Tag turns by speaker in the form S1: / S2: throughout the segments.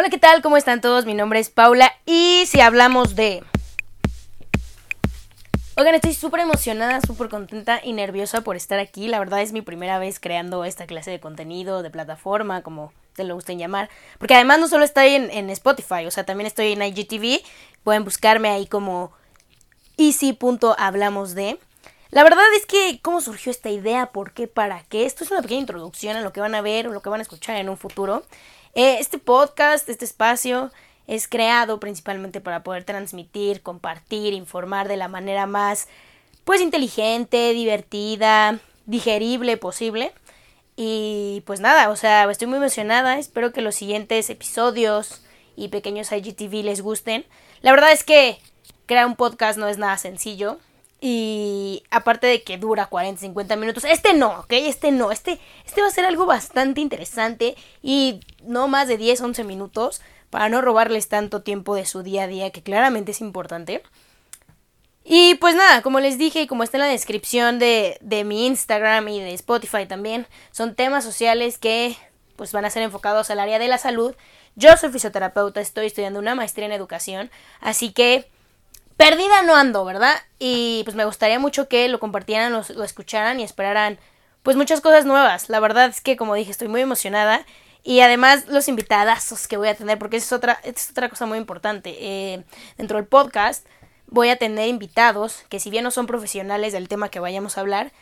S1: Hola, ¿qué tal? ¿Cómo están todos? Mi nombre es Paula y si hablamos de... Oigan, estoy súper emocionada, súper contenta y nerviosa por estar aquí. La verdad es mi primera vez creando esta clase de contenido, de plataforma, como te lo gusten llamar. Porque además no solo estoy en, Spotify, o sea, también estoy en IGTV. Pueden buscarme ahí como easy.hablamos de. La verdad es que, ¿cómo surgió esta idea? ¿Por qué? ¿Para qué? Esto es una pequeña introducción a lo que van a ver o lo que van a escuchar en un futuro. Eh, este podcast, este espacio, es creado principalmente para poder transmitir, compartir, informar de la manera más, pues, inteligente, divertida, digerible posible. Y pues nada, o sea, estoy muy emocionada. Espero que los siguientes episodios y pequeños IGTV les gusten. La verdad es que crear un podcast no es nada sencillo. Y aparte de que dura 40, 50 minutos, este no, ¿ok? Este no, este, este va a ser algo bastante interesante y no más de 10, 11 minutos para no robarles tanto tiempo de su día a día, que claramente es importante. Y pues nada, como les dije y como está en la descripción de, de mi Instagram y de Spotify también, son temas sociales que pues van a ser enfocados al área de la salud. Yo soy fisioterapeuta, estoy estudiando una maestría en educación, así que perdida no ando, ¿verdad? Y pues me gustaría mucho que lo compartieran, lo, lo, escucharan y esperaran pues muchas cosas nuevas. La verdad es que como dije estoy muy emocionada y además los invitadazos que voy a tener porque es otra, es otra cosa muy importante. Eh, dentro del podcast voy a tener invitados que si bien no son profesionales del tema que vayamos a hablar,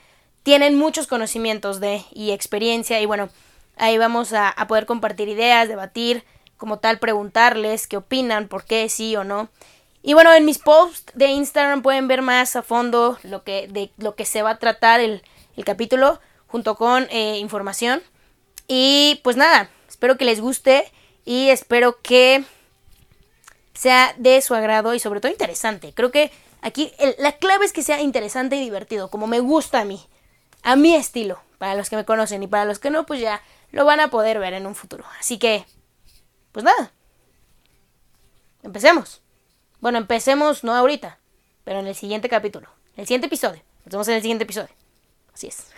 S1: tienen muchos conocimientos de y experiencia y bueno, ahí vamos a poder compartir ideas, debatir, como tal preguntarles qué opinan, por qué sí o no. Y bueno, en mis posts de Instagram pueden ver más a fondo lo que, de lo que se va a tratar el, el capítulo junto con eh, información. Y pues nada, espero que les guste y espero que sea de su agrado y sobre todo interesante. Creo que aquí la clave es que sea interesante y divertido, como me gusta a mí, a mi estilo, para los que me conocen y para los que no, pues ya lo van a poder ver en un futuro. Así que, pues nada, empecemos. Bueno, empecemos no ahorita, pero en el siguiente capítulo, en el siguiente episodio. Nos en el siguiente episodio. Así es.